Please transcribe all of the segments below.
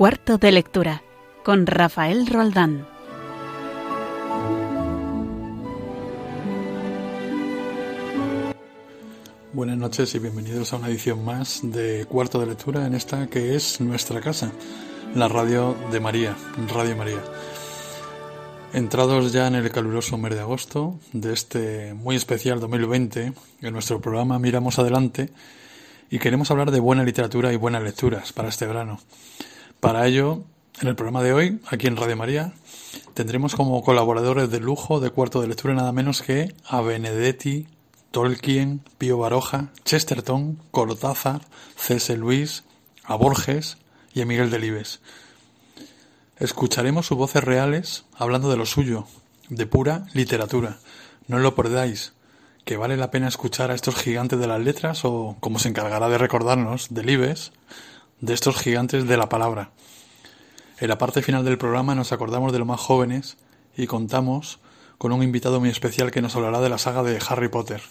Cuarto de lectura con Rafael Roldán. Buenas noches y bienvenidos a una edición más de Cuarto de lectura en esta que es nuestra casa, la radio de María, Radio María. Entrados ya en el caluroso mes de agosto de este muy especial 2020, en nuestro programa Miramos Adelante y queremos hablar de buena literatura y buenas lecturas para este verano. Para ello, en el programa de hoy, aquí en Radio María, tendremos como colaboradores de lujo de cuarto de lectura nada menos que a Benedetti, Tolkien, Pío Baroja, Chesterton, Cortázar, C.S. Luis, a Borges y a Miguel Delibes. Escucharemos sus voces reales hablando de lo suyo, de pura literatura. No lo perdáis, que vale la pena escuchar a estos gigantes de las letras o, como se encargará de recordarnos, Delibes, de estos gigantes de la palabra. En la parte final del programa nos acordamos de los más jóvenes y contamos con un invitado muy especial que nos hablará de la saga de Harry Potter.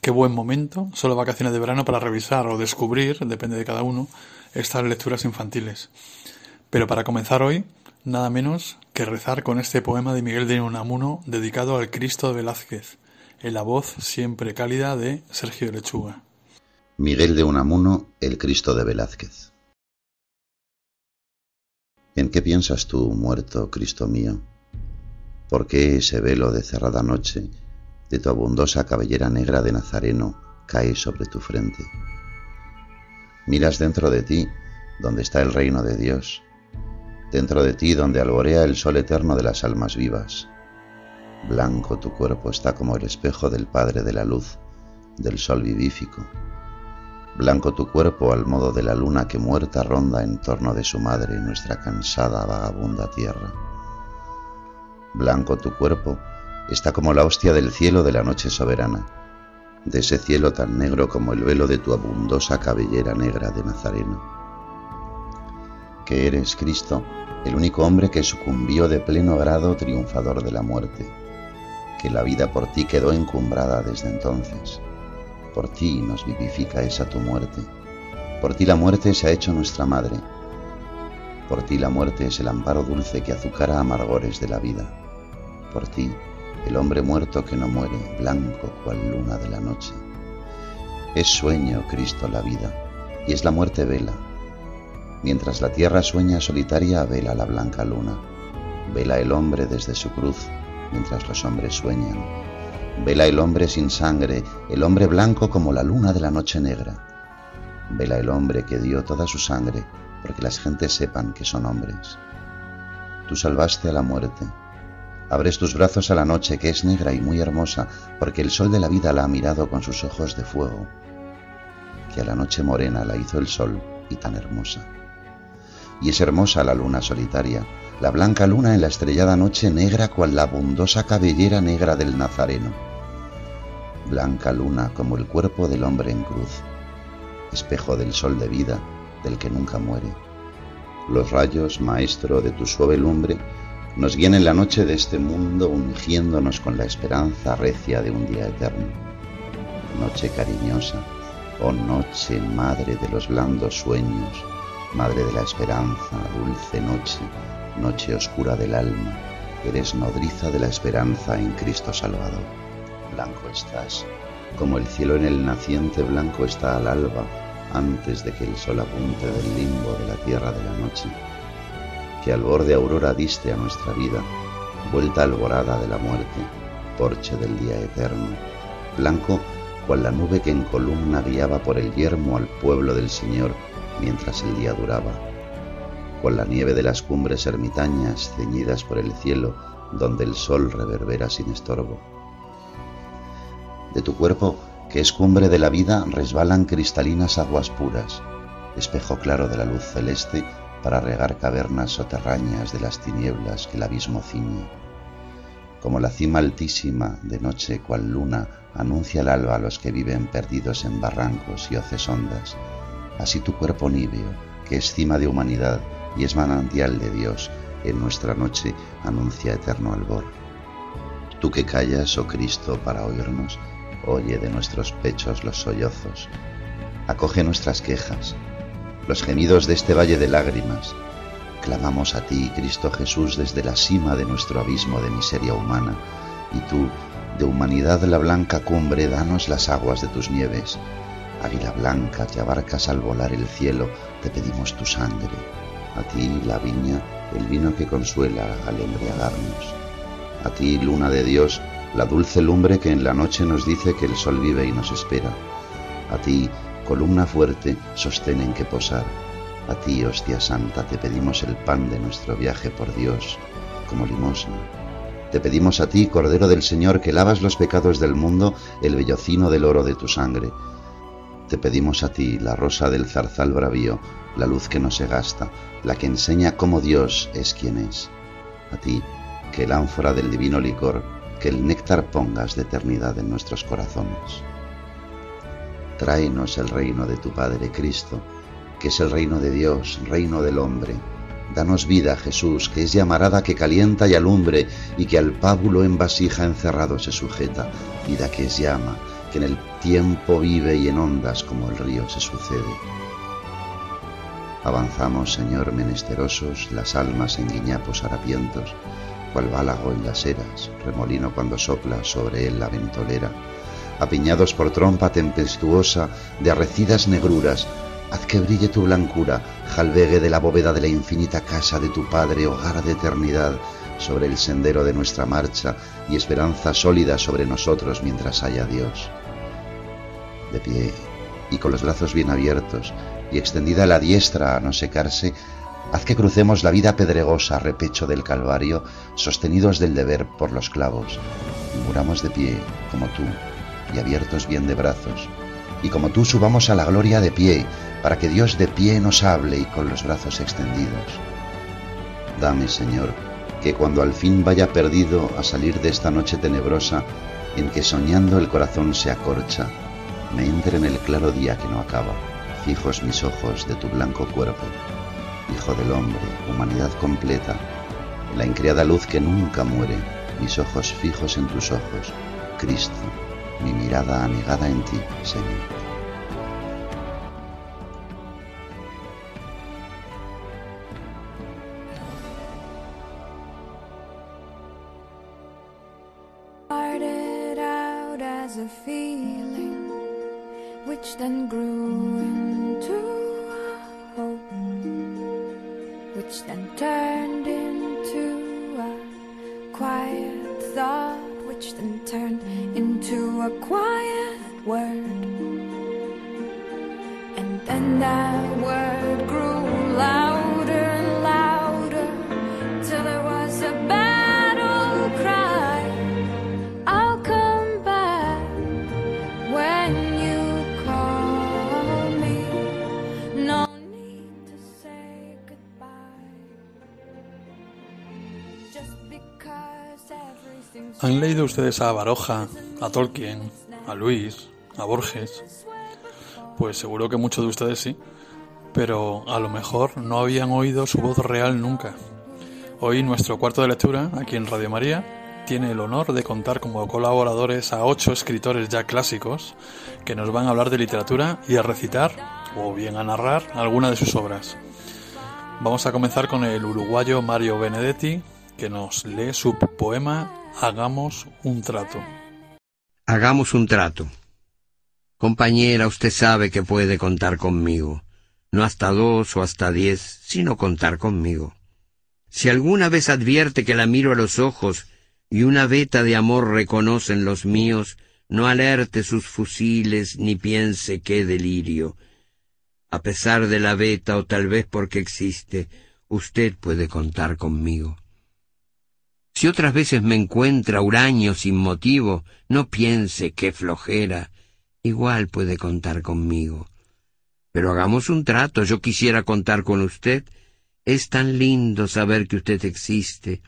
Qué buen momento, solo vacaciones de verano para revisar o descubrir, depende de cada uno, estas lecturas infantiles. Pero para comenzar hoy, nada menos que rezar con este poema de Miguel de Unamuno dedicado al Cristo de Velázquez, en la voz siempre cálida de Sergio Lechuga. Miguel de Unamuno, El Cristo de Velázquez. ¿En qué piensas tú, muerto, Cristo mío? ¿Por qué ese velo de cerrada noche de tu abundosa cabellera negra de Nazareno cae sobre tu frente? Miras dentro de ti, donde está el reino de Dios, dentro de ti donde alborea el sol eterno de las almas vivas. Blanco tu cuerpo está como el espejo del Padre de la luz, del sol vivífico Blanco tu cuerpo al modo de la luna que muerta ronda en torno de su madre nuestra cansada vagabunda tierra. Blanco tu cuerpo está como la hostia del cielo de la noche soberana, de ese cielo tan negro como el velo de tu abundosa cabellera negra de Nazareno. Que eres, Cristo, el único hombre que sucumbió de pleno grado triunfador de la muerte, que la vida por ti quedó encumbrada desde entonces por ti nos vivifica esa tu muerte. Por ti la muerte se ha hecho nuestra madre. Por ti la muerte es el amparo dulce que azucara amargores de la vida. Por ti, el hombre muerto que no muere, blanco cual luna de la noche. Es sueño, Cristo, la vida, y es la muerte vela. Mientras la tierra sueña solitaria, vela la blanca luna. Vela el hombre desde su cruz, mientras los hombres sueñan Vela el hombre sin sangre, el hombre blanco como la luna de la noche negra. Vela el hombre que dio toda su sangre, porque las gentes sepan que son hombres. Tú salvaste a la muerte. Abres tus brazos a la noche que es negra y muy hermosa, porque el sol de la vida la ha mirado con sus ojos de fuego, que a la noche morena la hizo el sol y tan hermosa. Y es hermosa la luna solitaria, la blanca luna en la estrellada noche negra cual la abundosa cabellera negra del Nazareno blanca luna como el cuerpo del hombre en cruz, espejo del sol de vida del que nunca muere. Los rayos, maestro, de tu suave lumbre, nos guían en la noche de este mundo ungiéndonos con la esperanza recia de un día eterno. Noche cariñosa, oh noche, madre de los blandos sueños, madre de la esperanza, dulce noche, noche oscura del alma, eres nodriza de la esperanza en Cristo Salvador. Blanco estás, como el cielo en el naciente blanco está al alba, antes de que el sol apunte del limbo de la tierra de la noche, que al borde aurora diste a nuestra vida, vuelta alborada de la muerte, porche del día eterno, blanco cual la nube que en columna guiaba por el yermo al pueblo del Señor mientras el día duraba, cual la nieve de las cumbres ermitañas ceñidas por el cielo donde el sol reverbera sin estorbo de tu cuerpo, que es cumbre de la vida, resbalan cristalinas aguas puras, espejo claro de la luz celeste para regar cavernas soterrañas de las tinieblas que el abismo ciñe. Como la cima altísima de noche cual luna anuncia el alba a los que viven perdidos en barrancos y hoces hondas, así tu cuerpo níveo, que es cima de humanidad y es manantial de Dios, en nuestra noche anuncia eterno albor. Tú que callas, oh Cristo, para oírnos, oye de nuestros pechos los sollozos, acoge nuestras quejas, los gemidos de este valle de lágrimas, Clamamos a ti, Cristo Jesús, desde la cima de nuestro abismo de miseria humana, y tú, de humanidad la blanca cumbre, danos las aguas de tus nieves. Águila blanca que abarcas al volar el cielo, te pedimos tu sangre. A ti, la viña, el vino que consuela al embriagarnos. A ti, luna de Dios, la dulce lumbre que en la noche nos dice que el sol vive y nos espera. A ti, columna fuerte, sostén en que posar. A ti, hostia santa, te pedimos el pan de nuestro viaje por Dios, como limosna. Te pedimos a ti, Cordero del Señor, que lavas los pecados del mundo, el bellocino del oro de tu sangre. Te pedimos a ti, la rosa del zarzal bravío, la luz que no se gasta, la que enseña cómo Dios es quien es. A ti, que el ánfora del divino licor, que el néctar pongas de eternidad en nuestros corazones. Tráenos el reino de tu Padre Cristo, que es el reino de Dios, reino del hombre. Danos vida, Jesús, que es llamarada que calienta y alumbre, y que al pábulo en vasija encerrado se sujeta, vida que es llama, que en el tiempo vive y en ondas como el río se sucede. Avanzamos, Señor, menesterosos, las almas en guiñapos harapientos, cual bálago en las eras, remolino cuando sopla sobre él la ventolera, apiñados por trompa tempestuosa de arrecidas negruras, haz que brille tu blancura, jalvegue de la bóveda de la infinita casa de tu Padre, hogar de eternidad, sobre el sendero de nuestra marcha y esperanza sólida sobre nosotros mientras haya Dios. De pie y con los brazos bien abiertos y extendida la diestra a no secarse, Haz que crucemos la vida pedregosa repecho del Calvario, sostenidos del deber por los clavos, y muramos de pie, como tú, y abiertos bien de brazos, y como tú subamos a la gloria de pie, para que Dios de pie nos hable y con los brazos extendidos. Dame, Señor, que cuando al fin vaya perdido a salir de esta noche tenebrosa, en que soñando el corazón se acorcha, me entre en el claro día que no acaba, fijos mis ojos de tu blanco cuerpo Hijo del hombre, humanidad completa, la increada luz que nunca muere, mis ojos fijos en tus ojos, Cristo, mi mirada anegada en ti, Señor. Ustedes a Baroja, a Tolkien, a Luis, a Borges? Pues seguro que muchos de ustedes sí, pero a lo mejor no habían oído su voz real nunca. Hoy nuestro cuarto de lectura, aquí en Radio María, tiene el honor de contar como colaboradores a ocho escritores ya clásicos que nos van a hablar de literatura y a recitar, o bien a narrar, alguna de sus obras. Vamos a comenzar con el uruguayo Mario Benedetti, que nos lee su poema Hagamos un trato. Hagamos un trato. Compañera, usted sabe que puede contar conmigo. No hasta dos o hasta diez, sino contar conmigo. Si alguna vez advierte que la miro a los ojos y una veta de amor reconocen los míos, no alerte sus fusiles ni piense qué delirio. A pesar de la veta o tal vez porque existe, usted puede contar conmigo. Si otras veces me encuentra huraño sin motivo, no piense qué flojera, igual puede contar conmigo. Pero hagamos un trato, yo quisiera contar con usted. Es tan lindo saber que usted existe.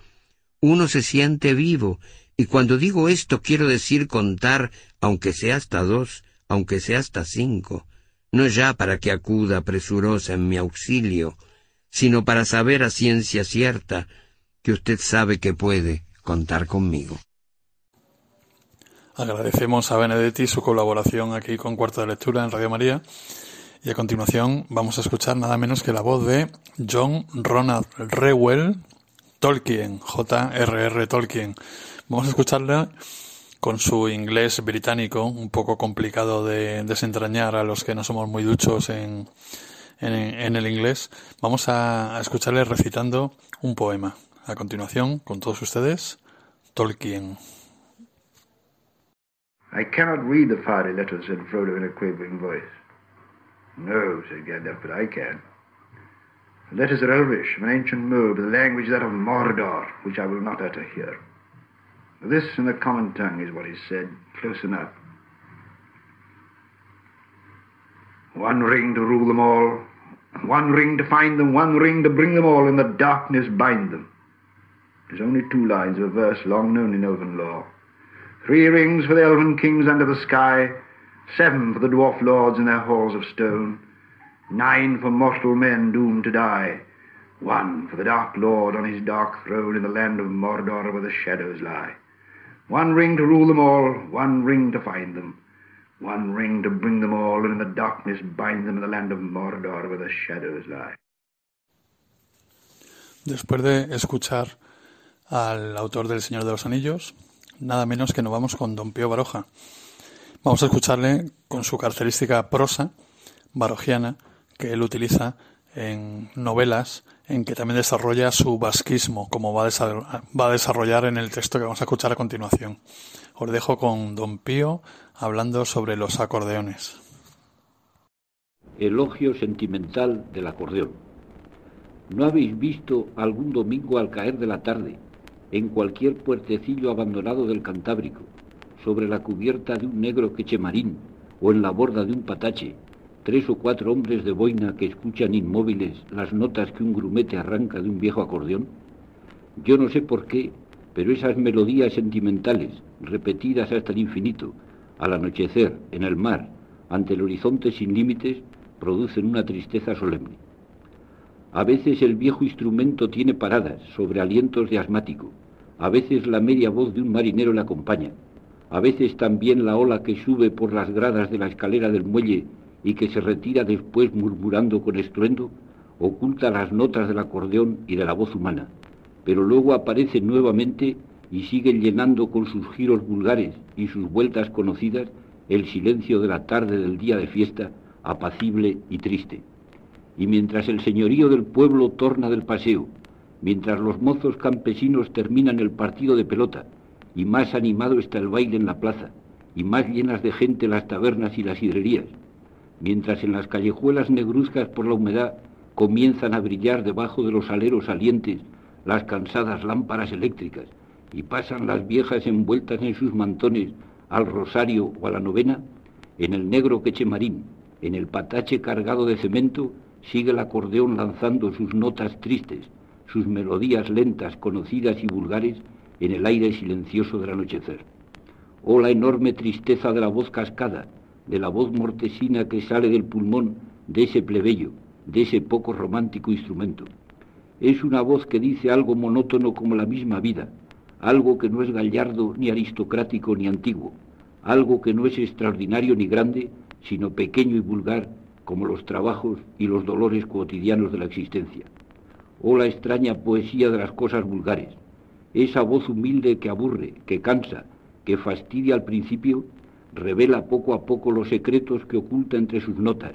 Uno se siente vivo, y cuando digo esto quiero decir contar, aunque sea hasta dos, aunque sea hasta cinco, no ya para que acuda presurosa en mi auxilio, sino para saber a ciencia cierta que usted sabe que puede contar conmigo. Agradecemos a Benedetti su colaboración aquí con Cuarto de Lectura en Radio María Y a continuación vamos a escuchar nada menos que la voz de John Ronald Reuel Tolkien, J.R.R. Tolkien. Vamos a escucharla con su inglés británico, un poco complicado de desentrañar a los que no somos muy duchos en, en, el inglés. Vamos a escucharle recitando un poema. A continuación, con todos ustedes, Tolkien. I cannot read the fiery letters, said Frodo in a quavering voice. No, said Gandalf, but I can. The letters are Elvish, of an ancient but the language that of Mordor, which I will not utter here. This in the common tongue is what is said, close enough. One ring to rule them all, one ring to find them, one ring to bring them all, in the darkness bind them. There's only two lines of a verse long known in elven lore. Three rings for the elven kings under the sky, seven for the dwarf lords in their halls of stone, nine for mortal men doomed to die, one for the dark lord on his dark throne in the land of Mordor where the shadows lie. One ring to rule them all, one ring to find them, one ring to bring them all, and in the darkness bind them in the land of Mordor where the shadows lie. Después de escuchar al autor del Señor de los Anillos, nada menos que nos vamos con Don Pío Baroja. Vamos a escucharle con su característica prosa barojiana que él utiliza en novelas en que también desarrolla su basquismo, como va a, desarrollar en el texto que vamos a escuchar a continuación. Os dejo con Don Pío hablando sobre los acordeones. Elogio sentimental del acordeón. ¿No habéis visto algún domingo al caer de la tarde en cualquier puertecillo abandonado del Cantábrico, sobre la cubierta de un negro quechemarín o en la borda de un patache, tres o cuatro hombres de boina que escuchan inmóviles las notas que un grumete arranca de un viejo acordeón? Yo no sé por qué, pero esas melodías sentimentales, repetidas hasta el infinito, al anochecer, en el mar, ante el horizonte sin límites, producen una tristeza solemne. A veces el viejo instrumento tiene paradas sobre alientos de asmático, a veces la media voz de un marinero le acompaña, a veces también la ola que sube por las gradas de la escalera del muelle y que se retira después murmurando con estruendo, oculta las notas del acordeón y de la voz humana, pero luego aparece nuevamente y sigue llenando con sus giros vulgares y sus vueltas conocidas el silencio de la tarde del día de fiesta, apacible y triste. Y mientras el señorío del pueblo torna del paseo, mientras los mozos campesinos terminan el partido de pelota, y más animado está el baile en la plaza, y más llenas de gente las tabernas y las hidrerías, mientras en las callejuelas negruzcas por la humedad comienzan a brillar debajo de los aleros salientes las cansadas lámparas eléctricas, y pasan las viejas envueltas en sus mantones al rosario o a la novena, en el negro quechemarín, en el patache cargado de cemento, sigue el acordeón lanzando sus notas tristes, sus melodías lentas, conocidas y vulgares en el aire silencioso del anochecer. Oh la enorme tristeza de la voz cascada, de la voz mortesina que sale del pulmón de ese plebeyo, de ese poco romántico instrumento. Es una voz que dice algo monótono como la misma vida, algo que no es gallardo ni aristocrático ni antiguo, algo que no es extraordinario ni grande, sino pequeño y vulgar como los trabajos y los dolores cotidianos de la existencia oh la extraña poesía de las cosas vulgares, esa voz humilde que aburre, que cansa, que fastidia al principio, revela poco a poco los secretos que oculta entre sus notas,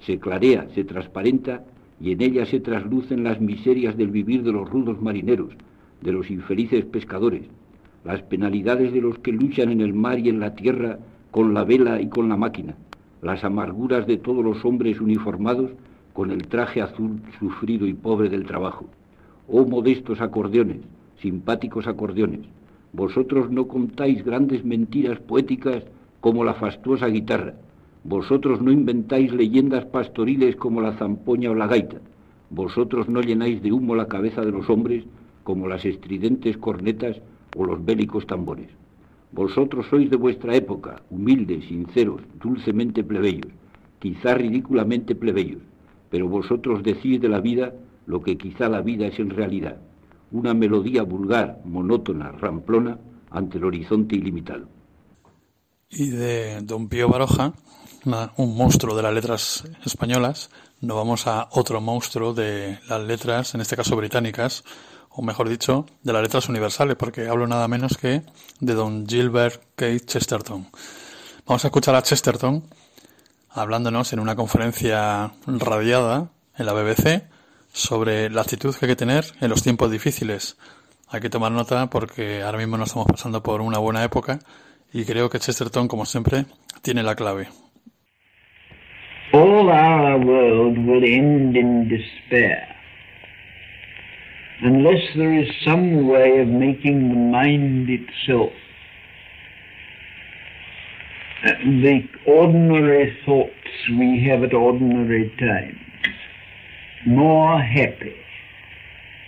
se clarea, se transparenta y en ella se traslucen las miserias del vivir de los rudos marineros, de los infelices pescadores, las penalidades de los que luchan en el mar y en la tierra con la vela y con la máquina, las amarguras de todos los hombres uniformados con el traje azul sufrido y pobre del trabajo. Oh modestos acordeones, simpáticos acordeones, vosotros no contáis grandes mentiras poéticas como la fastuosa guitarra, vosotros no inventáis leyendas pastoriles como la zampoña o la gaita, vosotros no llenáis de humo la cabeza de los hombres como las estridentes cornetas o los bélicos tambores. Vosotros sois de vuestra época, humildes, sinceros, dulcemente plebeyos, quizá ridículamente plebeyos, pero vosotros decís de la vida lo que quizá la vida es en realidad, una melodía vulgar, monótona, ramplona, ante el horizonte ilimitado. Y de Don Pío Baroja, un monstruo de las letras españolas, nos vamos a otro monstruo de las letras, en este caso británicas, o mejor dicho, de las letras universales, porque hablo nada menos que de Don Gilbert K. Chesterton. Vamos a escuchar a Chesterton hablándonos en una conferencia radiada en la BBC sobre la actitud que hay que tener en los tiempos difíciles. Hay que tomar nota porque ahora mismo no estamos pasando por una buena época y creo que Chesterton, como siempre, tiene la clave. All our world will end in despair unless there is some way of making the mind itself the ordinary thoughts we have at ordinary times more happy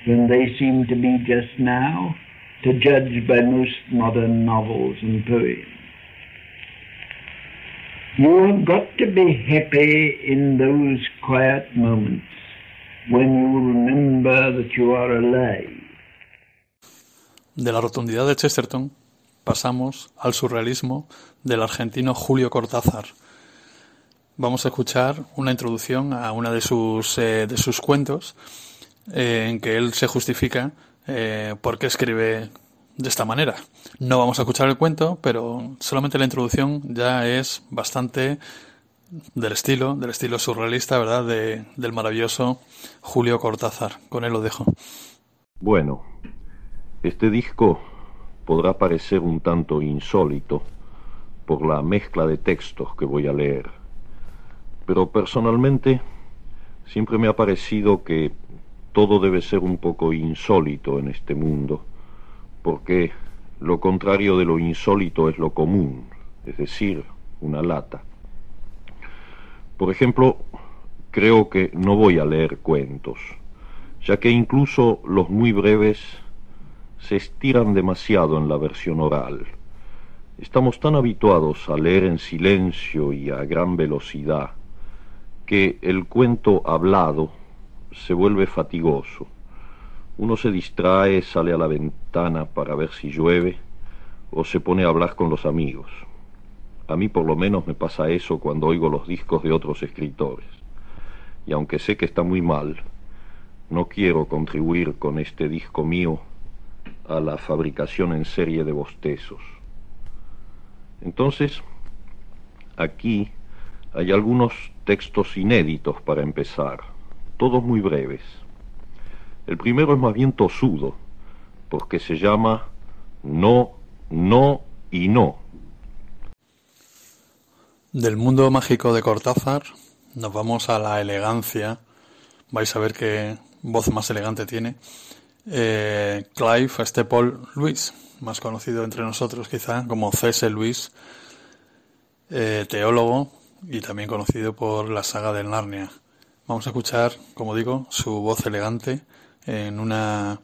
than they seem to be just now, to judge by most modern novels and poems. You have got to be happy in those quiet moments when you remember that you are alive. De la rotundidad de Chesterton pasamos al surrealismo del argentino Julio Cortázar. Vamos a escuchar una introducción a una de sus, eh, de sus cuentos eh, en que él se justifica eh, por qué escribe de esta manera. No vamos a escuchar el cuento, pero solamente la introducción ya es bastante del estilo, del estilo surrealista, ¿verdad? De, del maravilloso Julio Cortázar. Con él lo dejo. Bueno, este disco podrá parecer un tanto insólito por la mezcla de textos que voy a leer, pero personalmente siempre me ha parecido que todo debe ser un poco insólito en este mundo, porque lo contrario de lo insólito es lo común, es decir, una lata. Por ejemplo, creo que no voy a leer cuentos, ya que incluso los muy breves se estiran demasiado en la versión oral. Estamos tan habituados a leer en silencio y a gran velocidad que el cuento hablado se vuelve fatigoso. Uno se distrae, sale a la ventana para ver si llueve o se pone a hablar con los amigos. A mí por lo menos me pasa eso cuando oigo los discos de otros escritores. Y aunque sé que está muy mal, no quiero contribuir con este disco mío a la fabricación en serie de bostezos. Entonces, aquí hay algunos textos inéditos para empezar, todos muy breves. El primero es más bien tosudo, porque se llama No, No y No. Del mundo mágico de Cortázar nos vamos a la elegancia. Vais a ver qué voz más elegante tiene eh, Clive Staple Lewis, más conocido entre nosotros quizá como C.S. Lewis, eh, teólogo y también conocido por la saga del Narnia. Vamos a escuchar, como digo, su voz elegante en una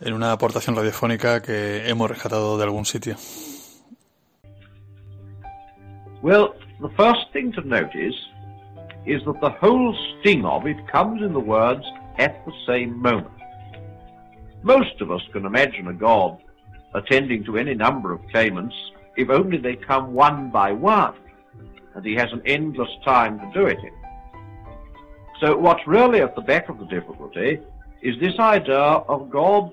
en una aportación radiofónica que hemos rescatado de algún sitio. Well, the first thing to notice is that the whole sting of it comes in the words at the same moment. Most of us can imagine a God attending to any number of claimants if only they come one by one, and he has an endless time to do it in. So what's really at the back of the difficulty is this idea of God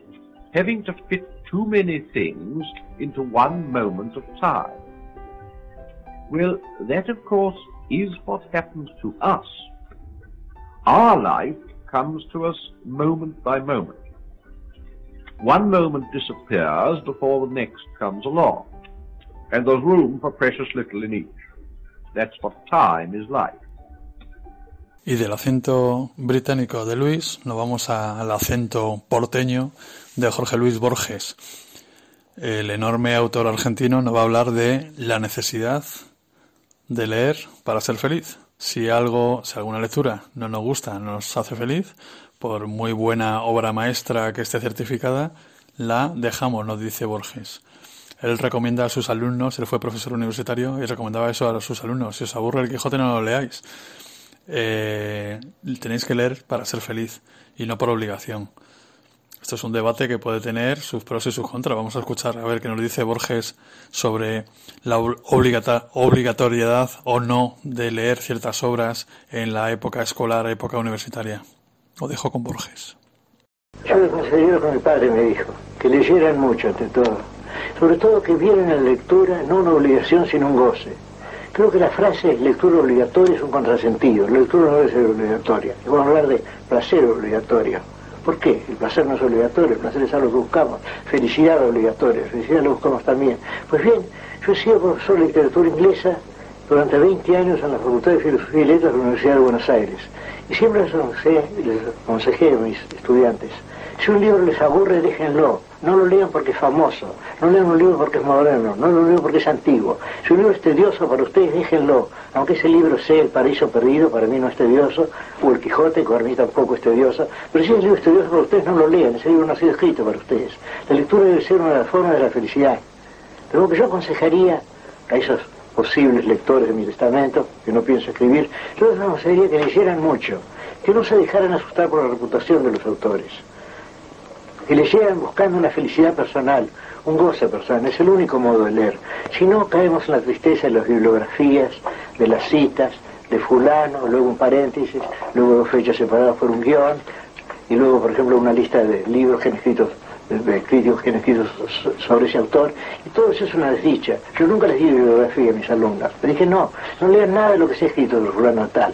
having to fit too many things into one moment of time. Well, that of course is what happens to us. Our life comes to us moment by moment. One moment disappears before the next comes along, and there's room for precious little in each. That's what time is like. Y del acento británico de Luis nos vamos al acento porteño de Jorge Luis Borges. El enorme autor argentino nos va a hablar de la necesidad de leer para ser feliz. Si algo, si alguna lectura no nos gusta, no nos hace feliz, por muy buena obra maestra que esté certificada, la dejamos, nos dice Borges. Él recomienda a sus alumnos, él fue profesor universitario y recomendaba eso a sus alumnos. Si os aburre el Quijote, no lo leáis. Eh, tenéis que leer para ser feliz y no por obligación. Esto es un debate que puede tener sus pros y sus contras. Vamos a escuchar a ver qué nos dice Borges sobre la obligatoriedad o no de leer ciertas obras en la época escolar, época universitaria. Lo dejo con Borges. Yo me considero con mi padre me dijo, que leyeran mucho ante todo. Sobre todo que vieran la lectura no una obligación sino un goce. Creo que la frase lectura obligatoria es un contrasentido. La lectura no debe ser obligatoria. Y vamos a hablar de placer obligatorio. ¿Por qué? El placer no es obligatorio, el placer es algo que buscamos. Felicidad obligatoria, felicidad lo buscamos también. Pues bien, yo he sido profesor de literatura inglesa durante 20 años en la Facultad de Filosofía y Letras de la Universidad de Buenos Aires. Y siempre les aconsejé a mis estudiantes, si un libro les aburre, déjenlo. No lo lean porque es famoso, no lean un libro porque es moderno, no lo lean porque es antiguo. Si un libro es tedioso para ustedes, déjenlo. Aunque ese libro sea El Paraíso Perdido, para mí no es tedioso, o El Quijote, que para mí tampoco es tedioso. Pero si ese libro es tedioso para ustedes, no lo lean, ese libro no ha sido escrito para ustedes. La lectura debe ser una de las formas de la felicidad. Pero lo que yo aconsejaría a esos posibles lectores de mi testamento, que no pienso escribir, yo les aconsejaría que leyeran mucho, que no se dejaran asustar por la reputación de los autores que le llegan buscando una felicidad personal, un goce personal, es el único modo de leer. Si no, caemos en la tristeza de las bibliografías, de las citas, de fulano, luego un paréntesis, luego dos fechas separadas por un guion, y luego, por ejemplo, una lista de libros que han escrito, críticos que han escrito sobre ese autor, y todo eso es una desdicha. Yo nunca les di bibliografía a mis alumnos. Dije, no, no lean nada de lo que se ha escrito de fulano tal.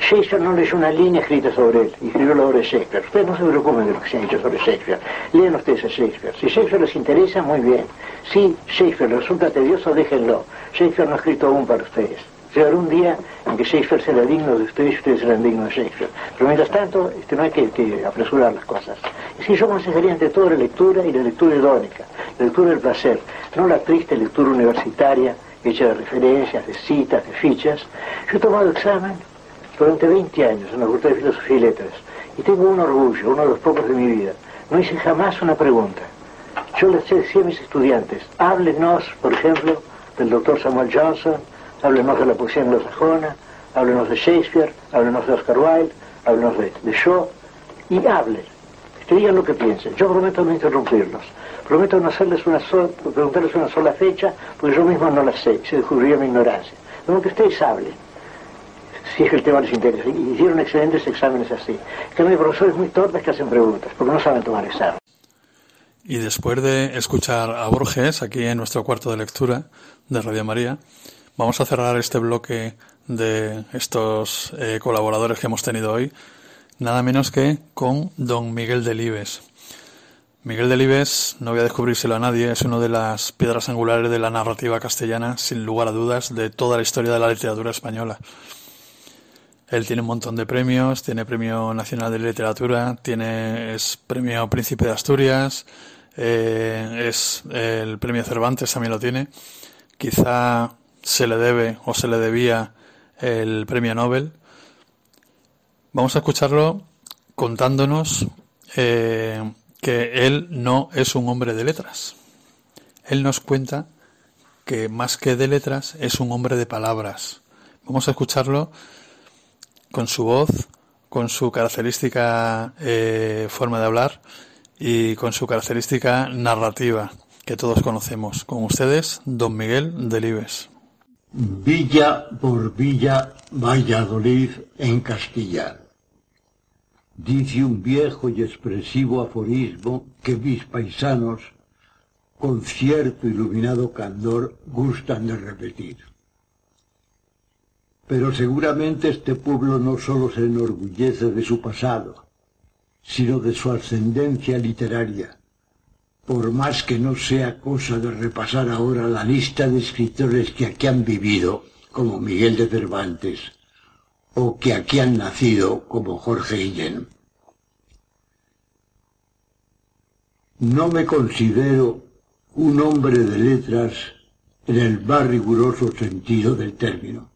Shakespeare no leyó una línea escrita sobre él, escribió la obra de Shakespeare. Ustedes no se preocupen de lo que se ha dicho sobre Shakespeare. Lean ustedes a Shakespeare. Si Shakespeare les interesa, muy bien. Si Shakespeare resulta tedioso, déjenlo. Shakespeare no ha escrito aún para ustedes. Llegará un día en que Shakespeare será digno de ustedes y ustedes serán dignos de Shakespeare. Pero mientras tanto, este, no hay que, apresurar las cosas. Y si yo aconsejaría ante todo la lectura y la lectura idónica, la lectura del placer, no la triste lectura universitaria hecha de referencias, de citas, de fichas. Yo he tomado examen durante 20 años en la Facultad de Filosofía y Letras y tengo un orgullo, uno de los pocos de mi vida. No hice jamás una pregunta. Yo les decía a mis estudiantes, háblenos, por ejemplo, del doctor Samuel Johnson, háblenos de la poesía anglosajona, háblenos de Shakespeare, háblenos de Oscar Wilde, háblenos de, Shaw, y hablen, que digan lo que piensen. Yo prometo no interrumpirlos, prometo no hacerles una sola, preguntarles una sola fecha, porque yo mismo no la sé, se descubriría mi ignorancia. Pero que ustedes hablen si es que el tema les interesa. Hicieron excelentes exámenes así. Que hay profesores muy torpes que hacen preguntas, porque no saben tomar examen. Y después de escuchar a Borges aquí en nuestro cuarto de lectura de Radio María, vamos a cerrar este bloque de estos eh, colaboradores que hemos tenido hoy, nada menos que con don Miguel Delibes. Miguel Delibes, no voy a descubrírselo a nadie, es una de las piedras angulares de la narrativa castellana, sin lugar a dudas, de toda la historia de la literatura española. Él tiene un montón de premios, tiene Premio Nacional de Literatura, tiene es Premio Príncipe de Asturias, eh, es el Premio Cervantes también lo tiene. Quizá se le debe o se le debía el Premio Nobel. Vamos a escucharlo contándonos eh, que él no es un hombre de letras. Él nos cuenta que más que de letras es un hombre de palabras. Vamos a escucharlo con su voz, con su característica eh, forma de hablar y con su característica narrativa que todos conocemos. Con ustedes, don Miguel Delibes. Villa por Villa Valladolid en castellano. Dice un viejo y expresivo aforismo que mis paisanos, con cierto iluminado candor, gustan de repetir. Pero seguramente este pueblo no solo se enorgullece de su pasado, sino de su ascendencia literaria, por más que no sea cosa de repasar ahora la lista de escritores que aquí han vivido, como Miguel de Cervantes, o que aquí han nacido, como Jorge Guillén. No me considero un hombre de letras en el más riguroso sentido del término.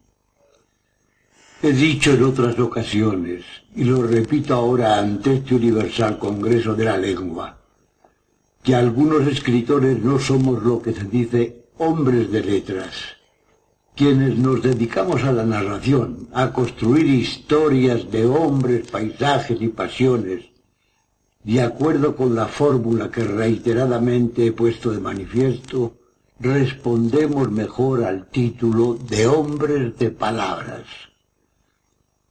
He dicho en otras ocasiones, y lo repito ahora ante este universal Congreso de la Lengua, que algunos escritores no somos lo que se dice hombres de letras, quienes nos dedicamos a la narración, a construir historias de hombres, paisajes y pasiones, de acuerdo con la fórmula que reiteradamente he puesto de manifiesto, respondemos mejor al título de hombres de palabras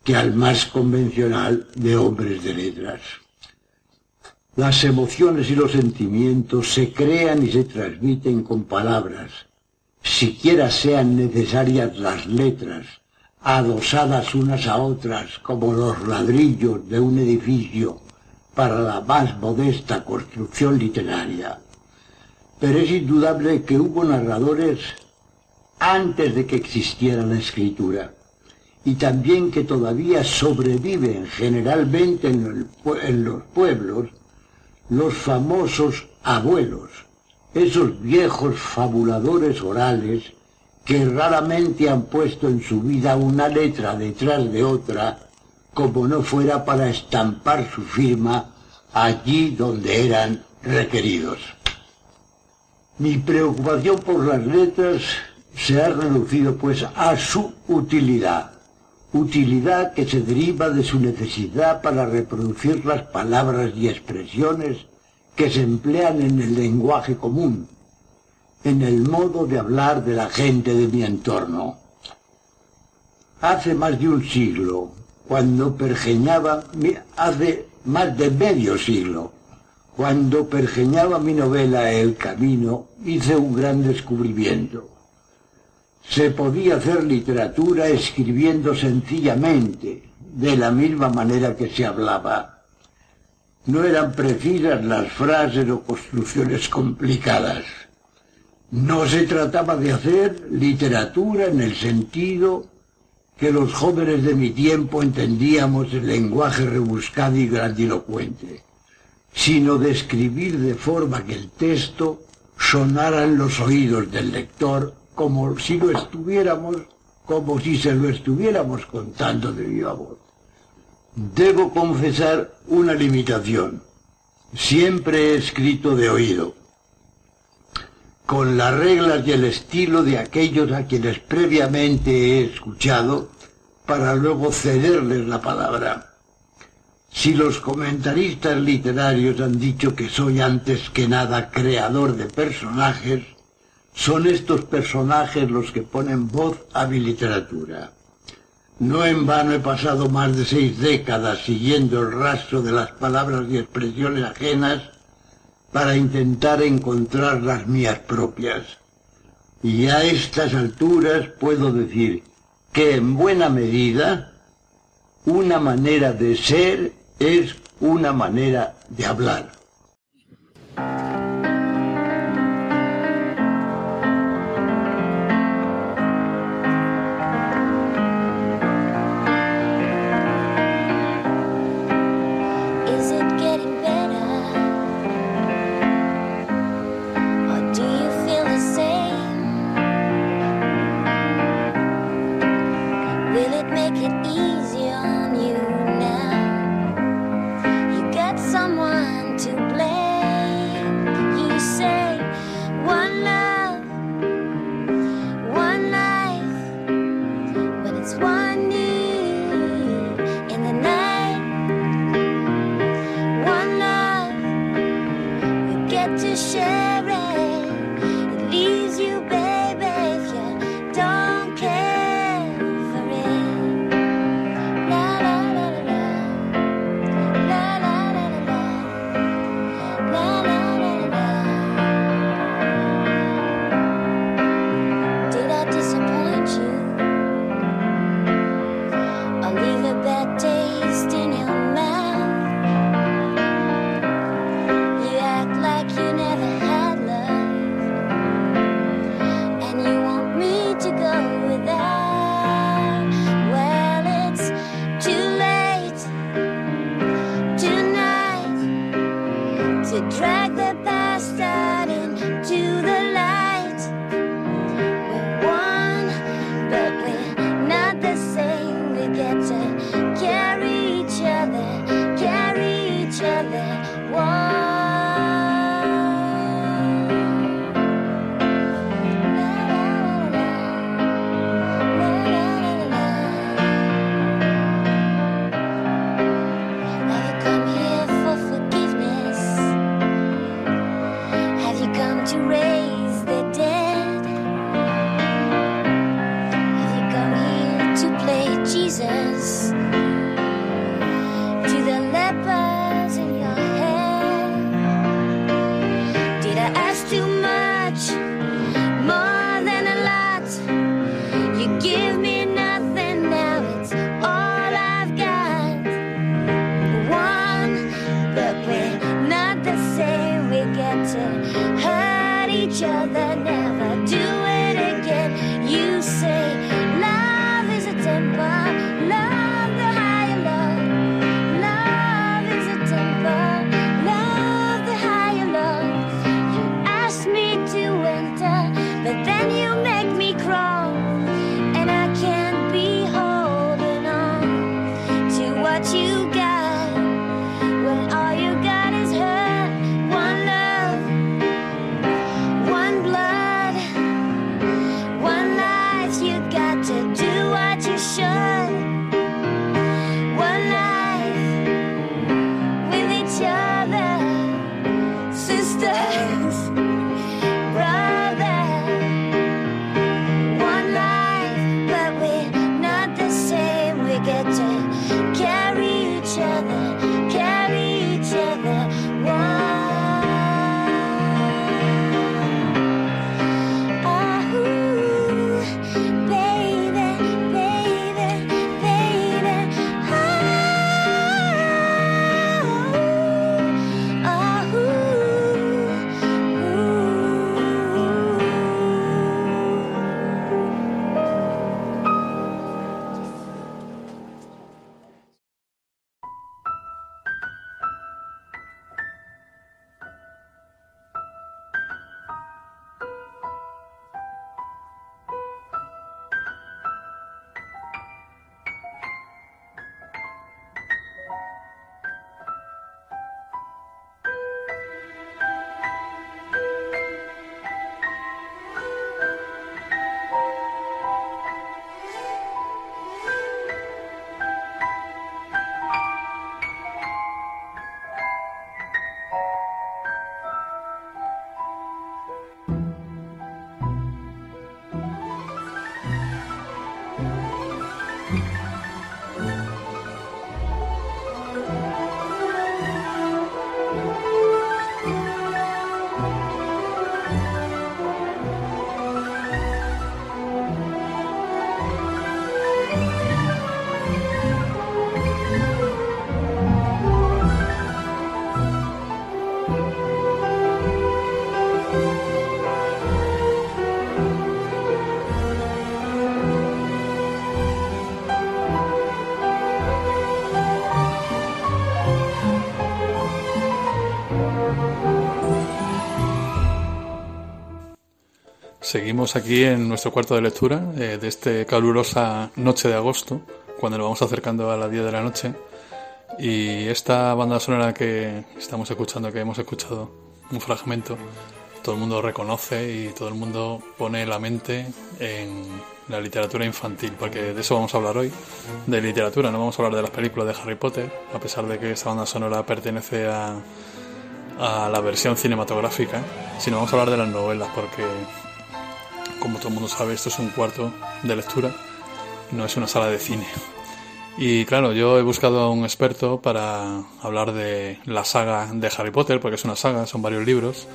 que al más convencional de hombres de letras. Las emociones y los sentimientos se crean y se transmiten con palabras, siquiera sean necesarias las letras, adosadas unas a otras como los ladrillos de un edificio para la más modesta construcción literaria. Pero es indudable que hubo narradores antes de que existiera la escritura y también que todavía sobreviven generalmente en, los pueblos los famosos abuelos, esos viejos fabuladores orales que raramente han puesto en su vida una letra detrás de otra, como no fuera para estampar su firma allí donde eran requeridos. Mi preocupación por las letras se ha reducido pues a su utilidad, utilidad que se deriva de su necesidad para reproducir las palabras y expresiones que se emplean en el lenguaje común, en el modo de hablar de la gente de mi entorno. Hace más de un siglo, cuando pergeñaba, hace más de medio siglo, cuando pergeñaba mi novela El Camino, hice un gran descubrimiento se podía hacer literatura escribiendo sencillamente, de la misma manera que se hablaba. No eran precisas las frases o construcciones complicadas. No se trataba de hacer literatura en el sentido que los jóvenes de mi tiempo entendíamos el lenguaje rebuscado y grandilocuente, sino de escribir de forma que el texto sonara en los oídos del lector como si lo estuviéramos, como si se lo estuviéramos contando de viva voz. Debo confesar una limitación. Siempre he escrito de oído, con las reglas y el estilo de aquellos a quienes previamente he escuchado, para luego cederles la palabra. Si los comentaristas literarios han dicho que soy antes que nada creador de personajes, son estos personajes los que ponen voz a mi literatura. No en vano he pasado más de seis décadas siguiendo el rastro de las palabras y expresiones ajenas para intentar encontrar las mías propias. Y a estas alturas puedo decir que en buena medida una manera de ser es una manera de hablar. Seguimos aquí en nuestro cuarto de lectura eh, de esta calurosa noche de agosto, cuando nos vamos acercando a las 10 de la noche. Y esta banda sonora que estamos escuchando, que hemos escuchado un fragmento, todo el mundo reconoce y todo el mundo pone la mente en la literatura infantil, porque de eso vamos a hablar hoy, de literatura, no vamos a hablar de las películas de Harry Potter, a pesar de que esta banda sonora pertenece a, a la versión cinematográfica, sino vamos a hablar de las novelas, porque como todo el mundo sabe, esto es un cuarto de lectura, no es una sala de cine. Y claro, yo he buscado a un experto para hablar de la saga de Harry Potter, porque es una saga, son varios libros,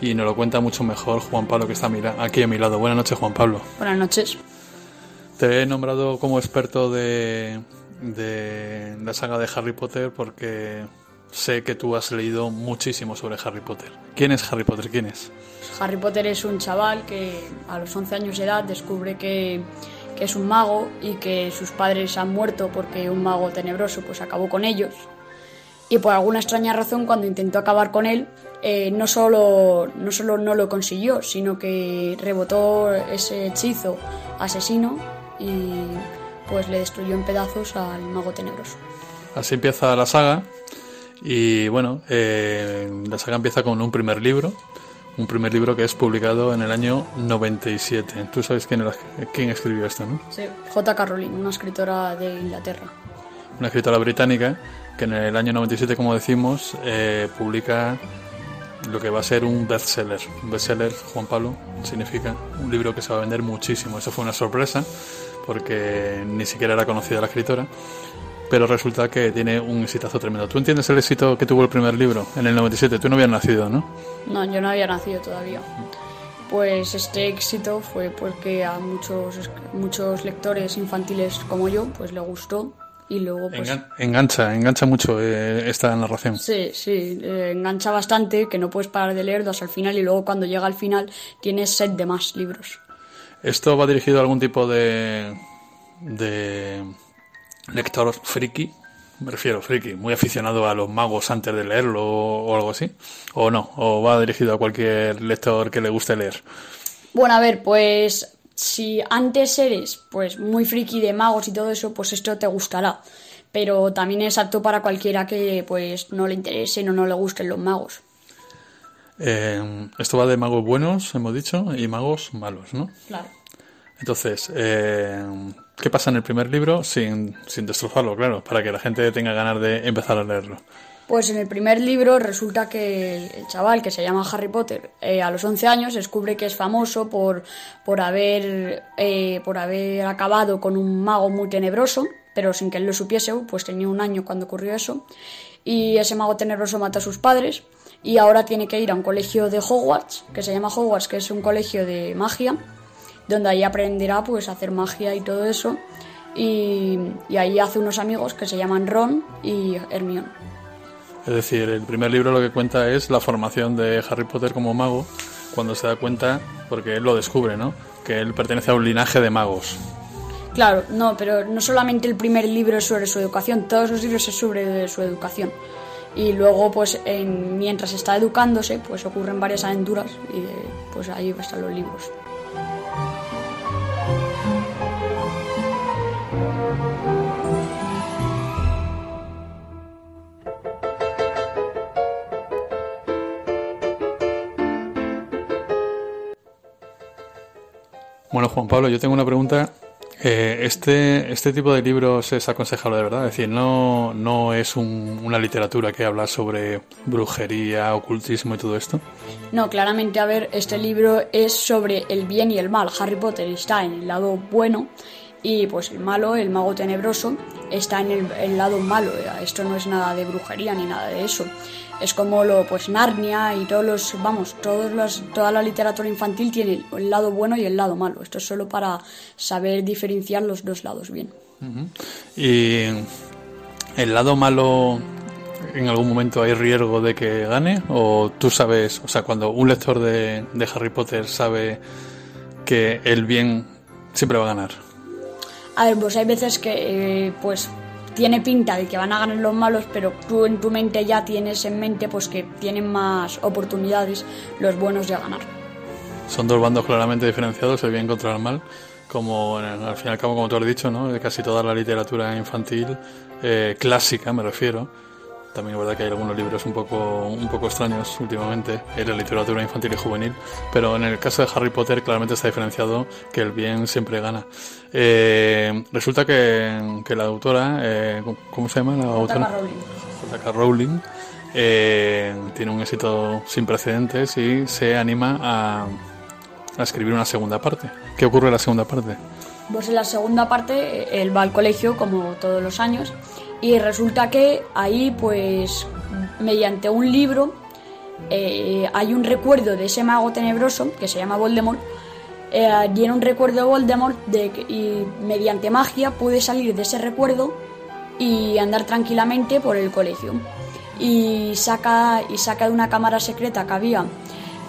y nos lo cuenta mucho mejor Juan Pablo, que está aquí a mi lado. Buenas noches, Juan Pablo. Buenas noches. Te he nombrado como experto de, de la saga de Harry Potter porque sé que tú has leído muchísimo sobre Harry Potter. ¿Quién es Harry Potter? ¿Quién es? Harry Potter es un chaval que a los 11 años de edad descubre que, que es un mago y que sus padres han muerto porque un mago tenebroso pues acabó con ellos. Y por alguna extraña razón cuando intentó acabar con él, eh, no, solo, no solo no lo consiguió, sino que rebotó ese hechizo asesino y pues le destruyó en pedazos al mago tenebroso. Así empieza la saga y bueno, eh, la saga empieza con un primer libro, un primer libro que es publicado en el año 97. Tú sabes quién, era- quién escribió esto, ¿no? Sí, J.K. Rowling, una escritora de Inglaterra. Una escritora británica que en el año 97, como decimos, eh, publica lo que va a ser un bestseller. Un bestseller, Juan Pablo, significa un libro que se va a vender muchísimo. Eso fue una sorpresa porque ni siquiera era conocida la escritora. Pero resulta que tiene un exitazo tremendo. ¿Tú entiendes el éxito que tuvo el primer libro en el 97? Tú no habías nacido, ¿no? No, yo no había nacido todavía. Pues este éxito fue porque a muchos, muchos lectores infantiles como yo, pues le gustó y luego pues... Engan- engancha, engancha mucho eh, esta narración. Sí, sí, eh, engancha bastante, que no puedes parar de leerlo hasta el final y luego cuando llega al final tienes set de más libros. ¿Esto va dirigido a algún tipo de, de lector friki? Me refiero, friki, muy aficionado a los magos antes de leerlo o algo así. ¿O no? ¿O va dirigido a cualquier lector que le guste leer? Bueno, a ver, pues si antes eres pues muy friki de magos y todo eso, pues esto te gustará. Pero también es apto para cualquiera que pues no le interesen o no le gusten los magos. Eh, esto va de magos buenos, hemos dicho, y magos malos, ¿no? Claro. Entonces, eh, ¿qué pasa en el primer libro sin, sin destrozarlo, claro? Para que la gente tenga ganas de empezar a leerlo. Pues en el primer libro resulta que el, chaval que se llama Harry Potter eh, a los 11 años descubre que es famoso por, por, haber, eh, por haber acabado con un mago muy tenebroso, pero sin que él lo supiese, pues tenía un año cuando ocurrió eso. Y ese mago tenebroso mata a sus padres y ahora tiene que ir a un colegio de Hogwarts, que se llama Hogwarts, que es un colegio de magia, donde ahí aprenderá pues a hacer magia y todo eso. Y, y ahí hace unos amigos que se llaman Ron y Hermione. Es decir, el primer libro lo que cuenta es la formación de Harry Potter como mago, cuando se da cuenta, porque él lo descubre, ¿no? Que él pertenece a un linaje de magos. Claro, no, pero no solamente el primer libro es sobre su educación, todos los libros es sobre su educación. Y luego, pues, en- mientras está educándose, pues ocurren varias aventuras y pues ahí están los libros. Bueno, Juan Pablo, yo tengo una pregunta. Eh, este, este tipo de libros es aconsejable de verdad, es decir, no, no es un- una literatura que habla sobre brujería, ocultismo y todo esto. No, claramente, a ver, este libro es sobre el bien y el mal. Harry Potter está en el lado bueno y pues el malo, el mago tenebroso, está en el, lado malo. Esto no es nada de brujería ni nada de eso. Es como lo, pues Narnia y todos los, vamos, todos los, toda la literatura infantil tiene el lado bueno y el lado malo. Esto es solo para saber diferenciar los dos lados bien. Y el lado malo, en algún momento hay riesgo de que gane, o tú sabes, o sea, cuando un lector de Harry Potter sabe que el bien siempre va a ganar. A ver, pues hay veces que eh, pues tiene pinta de que van a ganar los malos, pero tú en tu mente ya tienes en mente pues que tienen más oportunidades los buenos de ganar. Son dos bandos claramente diferenciados, el bien contra el mal, como al fin y al cabo, como tú has dicho, ¿no? Casi toda la literatura infantil eh, clásica, me refiero. También es verdad que hay algunos libros un poco, un poco extraños últimamente en la literatura infantil y juvenil, pero en el caso de Harry Potter claramente está diferenciado que el bien siempre gana. Eh, resulta que, que la autora, eh, ¿cómo se llama la autora? J.K. Rowling eh, tiene un éxito sin precedentes y se anima a, a escribir una segunda parte. ¿Qué ocurre en la segunda parte? Pues en la segunda parte él va al colegio como todos los años y resulta que ahí pues mediante un libro eh, hay un recuerdo de ese mago tenebroso que se llama Voldemort eh, tiene un recuerdo de Voldemort de y mediante magia puede salir de ese recuerdo y andar tranquilamente por el colegio. Y saca y saca de una cámara secreta que había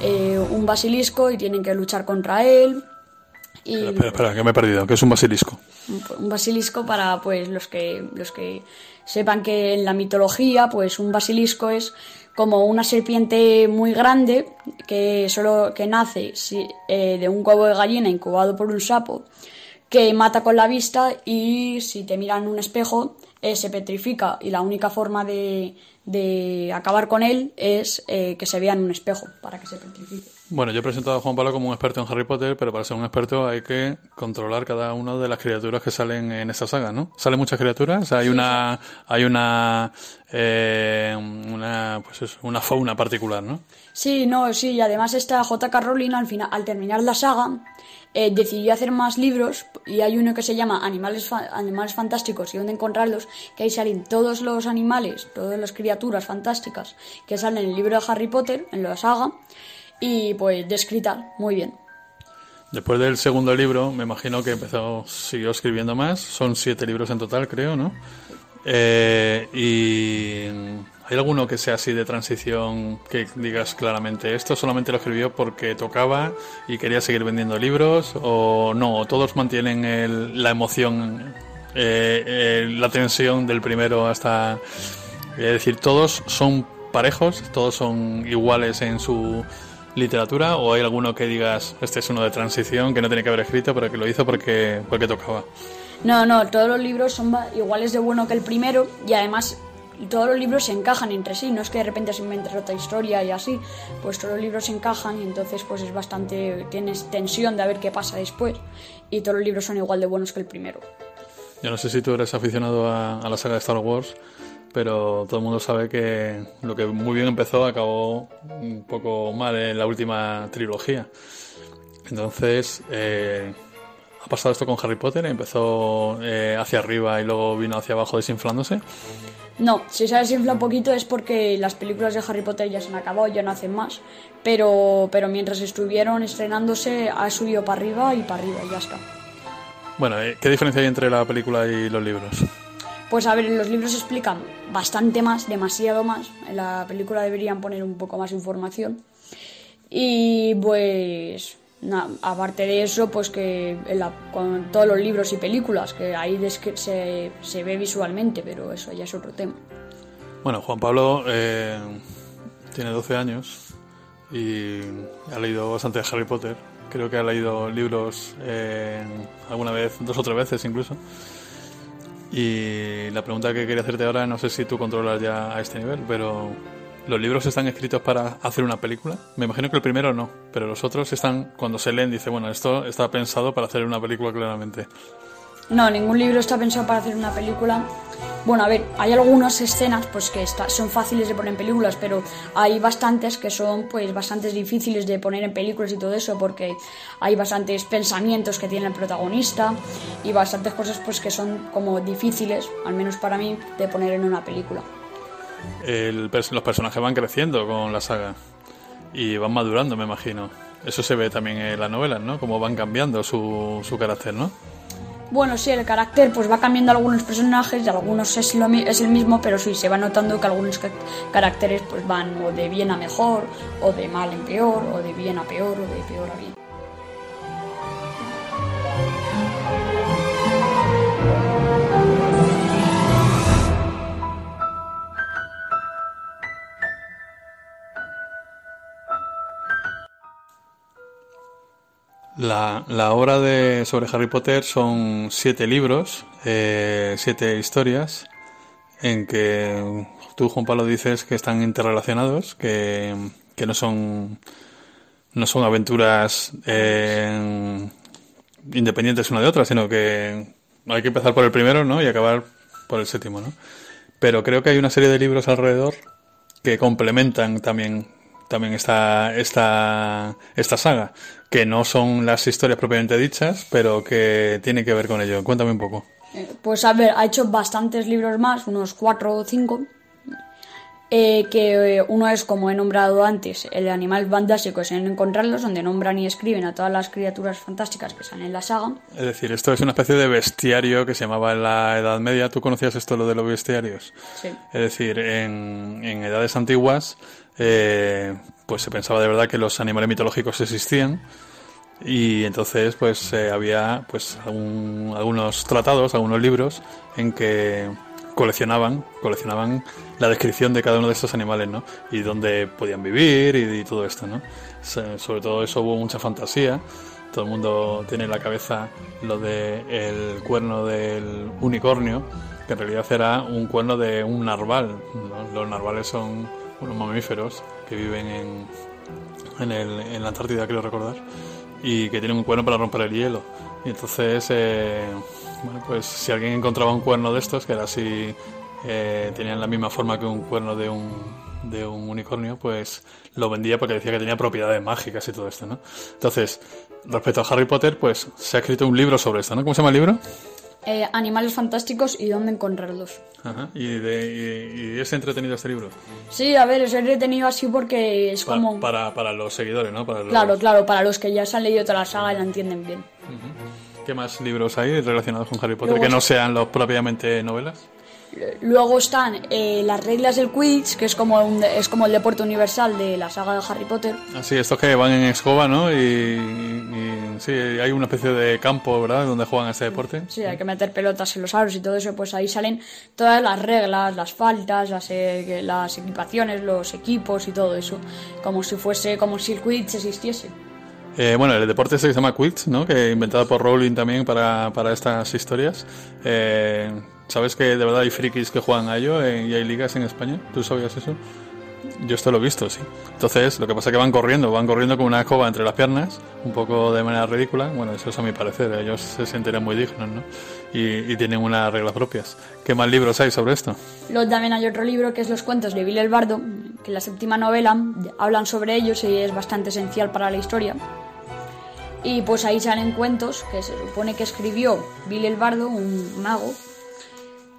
eh, un basilisco y tienen que luchar contra él y Espera, espera, que me he perdido, que es un basilisco. un- basilisco para pues los que los que sepan que en la mitología pues un basilisco es como una serpiente muy grande que solo que nace eh, de un huevo de gallina incubado por un sapo que mata con la vista y si te mira en un espejo eh, se petrifica y la única forma de, de acabar con él es eh, que se vea en un espejo para que se petrifique. Bueno, yo he presentado a Juan Pablo como un experto en Harry Potter, pero para ser un experto hay que controlar cada una de las criaturas que salen en esta saga, ¿no? ¿Salen muchas criaturas? Hay una, hay una, eh, una, pues eso, una fauna particular, ¿no? Sí, no, sí, y además esta J.K. Rowling al, final, al terminar la saga eh, decidió hacer más libros y hay uno que se llama Animales, fa- Animales Fantásticos y dónde encontrarlos, que ahí salen todos los animales, todas las criaturas fantásticas que salen en el libro de Harry Potter, en la saga, y pues descritas muy bien. Después del segundo libro, me imagino que empezó, siguió escribiendo más. Son siete libros en total, creo, ¿no? Eh, y ¿hay alguno que sea así de transición que digas claramente esto solamente lo escribió porque tocaba y quería seguir vendiendo libros o no? Todos mantienen el- la emoción, eh, eh, la tensión del primero hasta, es decir, todos son parejos, todos son iguales en su literatura o hay alguno que digas este es uno de transición que no tiene que haber escrito pero que lo hizo porque porque tocaba No, no, todos los libros son iguales de bueno que el primero y además todos los libros se encajan entre sí, no es que de repente se inventes otra historia y así, pues todos los libros se encajan y entonces pues es bastante, tienes tensión de a ver qué pasa después y todos los libros son igual de buenos que el primero. yo no sé si tú eres aficionado a, a la saga de Star Wars pero todo el mundo sabe que lo que muy bien empezó acabó un poco mal en la última trilogía entonces eh, ha pasado esto con Harry Potter empezó eh, hacia arriba y luego vino hacia abajo desinflándose No, si se desinfla un poquito es porque las películas de Harry Potter ya se han acabado, ya no hacen más, pero, pero mientras estuvieron estrenándose ha subido para arriba y para arriba y ya está. bueno eh, ¿qué diferencia hay entre la película y los libros? Pues a ver, en los libros explican bastante más, demasiado más. En la película deberían poner un poco más información. Y pues, na- aparte de eso, pues que en la- con todos los libros y películas, que ahí se, se ve visualmente, pero eso ya es otro tema. Bueno, Juan Pablo eh, tiene 12 años y ha leído bastante Harry Potter. Creo que ha leído libros eh, alguna vez, dos o tres veces incluso. Y la pregunta que quería hacerte ahora, no sé si tú controlas ya a este nivel, pero ¿los libros están escritos para hacer una película? Me imagino que el primero no, pero los otros están, cuando se leen, dice, bueno, esto está pensado para hacer una película claramente. No, ningún libro está pensado para hacer una película. Bueno, a ver, hay algunas escenas pues que está- son fáciles de poner en películas, pero hay bastantes que son pues bastantes difíciles de poner en películas y todo eso porque hay bastantes pensamientos que tiene el protagonista y bastantes cosas pues que son como difíciles, al menos para mí, de poner en una película. El los personajes van creciendo con la saga y van madurando, me imagino. Eso se ve también en las novelas, ¿no? Cómo van cambiando su, su carácter, ¿no? Bueno, sí, el carácter pues va cambiando algunos personajes algunos es, lo es el mismo, pero sí se va notando que algunos ca- caracteres pues van o de bien a mejor, o de mal en peor, o de bien a peor, o de peor a bien. La, la obra de, sobre Harry Potter son siete libros, eh, siete historias, en que tú, Juan Pablo, dices que están interrelacionados, que, que no son no son aventuras eh, independientes una de otra, sino que hay que empezar por el primero, ¿no? Y acabar por el séptimo, ¿no? Pero creo que hay una serie de libros alrededor que complementan también también esta esta esta saga, que no son las historias propiamente dichas, pero que tienen que ver con ello. Cuéntame un poco. Eh, Pues a ver, ha hecho bastantes libros más, unos cuatro o cinco. eh, que eh, uno es, como he nombrado antes, el animal fantástico es en encontrarlos, donde nombran y escriben a todas las criaturas fantásticas que salen en la saga. Es decir, esto es una especie de bestiario que se llamaba en la Edad Media. ¿Tú conocías esto, lo de los bestiarios? Sí. Es decir, en, en edades antiguas, eh, pues se pensaba de verdad que los animales mitológicos existían y entonces pues eh, había pues algunos tratados, algunos libros en que coleccionaban, coleccionaban la descripción de cada uno de estos animales, ¿no? Y dónde podían vivir y, todo esto, ¿no? Sobre todo eso hubo mucha fantasía. Todo el mundo tiene en la cabeza lo de el cuerno del unicornio que en realidad era un cuerno de un narval. Los narvales son unos mamíferos que viven en, en, el- en la Antártida, creo recordar, y que tienen un cuerno para romper el hielo. Y entonces, eh, bueno, pues si alguien encontraba un cuerno de estos, que era así, eh, tenían la misma forma que un cuerno de un, de un unicornio, pues lo vendía porque decía que tenía propiedades mágicas y todo esto, ¿no? Entonces, respecto a Harry Potter, pues se ha escrito un libro sobre esto, ¿no? ¿Cómo se llama el libro? Eh, animales fantásticos y dónde encontrarlos. Ajá. ¿Y, de, y, y es entretenido este libro? Sí, a ver, es entretenido así porque es Pa- como... para, para los seguidores, ¿no? Para los- Claro, claro, para los que ya se han leído toda la saga y la entienden bien. ¿Qué más libros hay relacionados con Harry Potter Luego que no sean los propiamente novelas? Luego están eh, las reglas del Quidditch, que es como, un es como el deporte universal de la saga de Harry Potter. Así, estos que van en escoba, ¿no? Y, y- y sí, hay una especie de campo, ¿verdad? Donde juegan este deporte. Sí, hay que meter pelotas en los aros y todo eso, pues ahí salen todas las reglas, las faltas, las, eh, las equipaciones, los equipos y todo eso. Como si fuese, como si el Quidditch existiese. Eh, bueno, el deporte este que se llama Quidditch, ¿no? Que inventado por Rowling también para, para estas historias. Eh, ¿Sabes que de verdad hay frikis que juegan a ello eh, y hay ligas en España? ¿Tú sabías eso? Yo esto lo he visto, sí. Entonces, lo que pasa es que van corriendo, van corriendo con una escoba entre las piernas, un poco de manera ridícula. Bueno, eso es a mi parecer, ellos se sienten muy dignos, ¿no? Y, y tienen unas reglas propias. ¿Qué más libros hay sobre esto? Luego también hay otro libro que es Los cuentos de Billy el Bardo, que en la séptima novela hablan sobre ellos y es bastante esencial para la historia. Y pues ahí salen cuentos que se supone que escribió Billy el Bardo, un mago,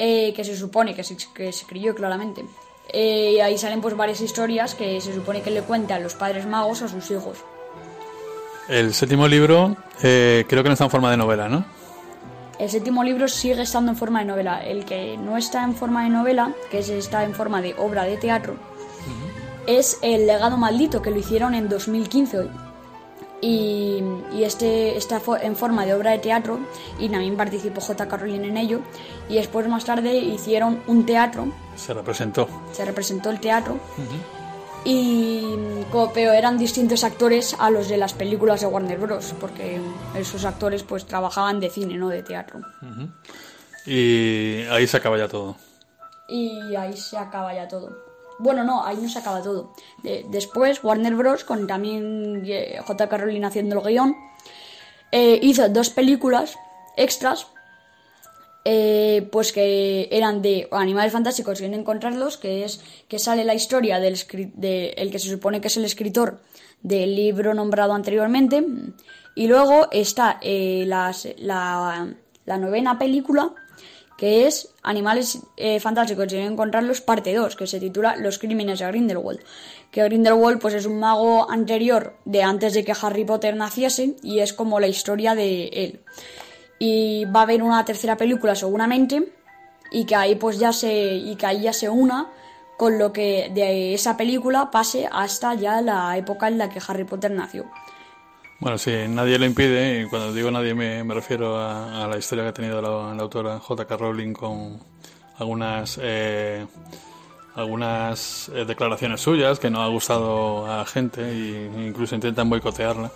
eh, que se supone que se, que se escribió claramente. Eh, y ahí salen pues varias historias que se supone que le cuentan los padres magos a sus hijos. El séptimo libro eh, creo que no está en forma de novela, ¿no? El séptimo libro sigue estando en forma de novela. El que no está en forma de novela, que es- está en forma de obra de teatro, es El legado maldito, que lo hicieron en 2015 hoy. Y, y este está en forma de obra de teatro y también participó J. Rowling en ello. Y después más tarde hicieron un teatro, Se representó. se representó el teatro y pero eran distintos actores a los de las películas de Warner Bros. Porque esos actores pues trabajaban de cine, no de teatro. Y ahí se acaba ya todo. Y ahí se acaba ya todo. Bueno, no, ahí no se acaba todo. De- después, Warner Bros., con también eh, J.K. Rowling haciendo el guion, eh, hizo dos películas extras, eh, pues que eran de animales fantásticos y en encontrarlos, que es que sale la historia del de el que se supone que es el escritor del libro nombrado anteriormente. Y luego está la, la novena película, que es Animales eh, Fantásticos y en encontrarlos, parte 2, que se titula Los Crímenes de Grindelwald. Que Grindelwald pues, es un mago anterior de antes de que Harry Potter naciese y es como la historia de él. Y va a haber una tercera película seguramente y que ahí pues ya se y que ahí ya se una con lo que de esa película pase hasta ya la época en la que Harry Potter nació. Bueno, sí, nadie lo impide, y cuando digo nadie me, me refiero a, la historia que ha tenido la, autora J.K. Rowling con algunas eh, algunas eh, declaraciones suyas que no ha gustado a gente e incluso intentan boicotearla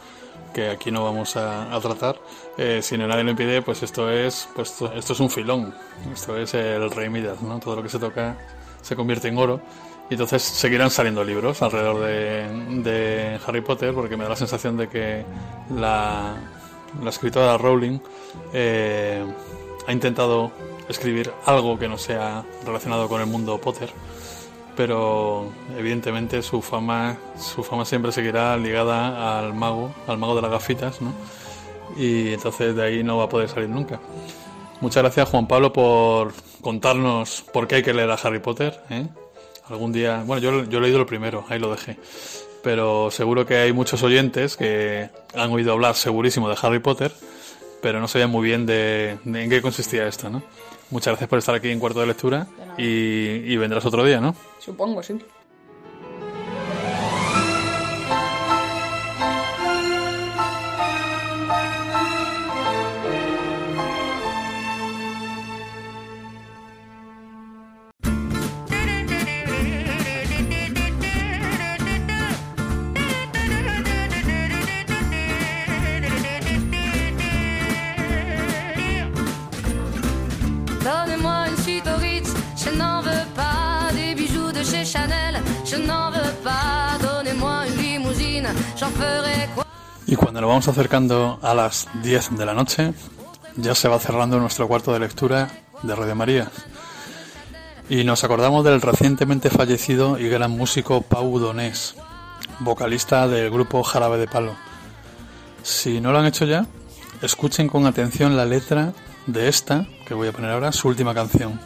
que aquí no vamos a, tratar. Eh, si no nadie lo impide pues esto es pues esto es un filón. Esto es el rey Midas no todo lo que se toca se convierte en oro entonces seguirán saliendo libros alrededor de, Harry Potter porque me da la sensación de que la, la escritora Rowling eh, ha intentado escribir algo que no sea relacionado con el mundo Potter pero evidentemente su fama su fama siempre seguirá ligada al mago al mago de las gafitas ¿no? y entonces de ahí no va a poder salir nunca muchas gracias Juan Pablo por contarnos por qué hay que leer a Harry Potter ¿eh? Algún día bueno yo, yo he leído el primero ahí lo dejé pero seguro que hay muchos oyentes que han oído hablar segurísimo de Harry Potter pero no sabían muy bien de, de en qué consistía esto ¿no? muchas gracias por estar aquí en cuarto de lectura y, y vendrás otro día ¿no? Supongo, sí. Je n'en veux pas, donnez-moi une limousine, j'en ferai quoi Y cuando nos vamos acercando a las 10 de la noche, ya se va cerrando nuestro cuarto de lectura de Radio María. Y nos acordamos del recientemente fallecido y gran músico Pau Donés, vocalista del grupo Jarabe de Palo. Si no lo han hecho ya, escuchen con atención la letra de esta, que voy a poner ahora, su última canción,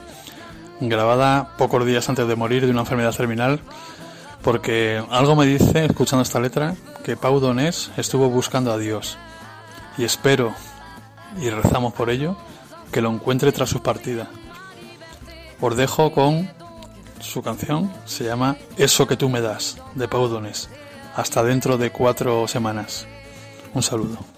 grabada pocos días antes de morir de una enfermedad terminal, porque algo me dice, escuchando esta letra, que Pau Donés estuvo buscando a Dios. Y espero, y rezamos por ello, que lo encuentre tras su partida. Os dejo con su canción, se llama Eso que tú me das, de Pau Donés. Hasta dentro de cuatro semanas. Un saludo.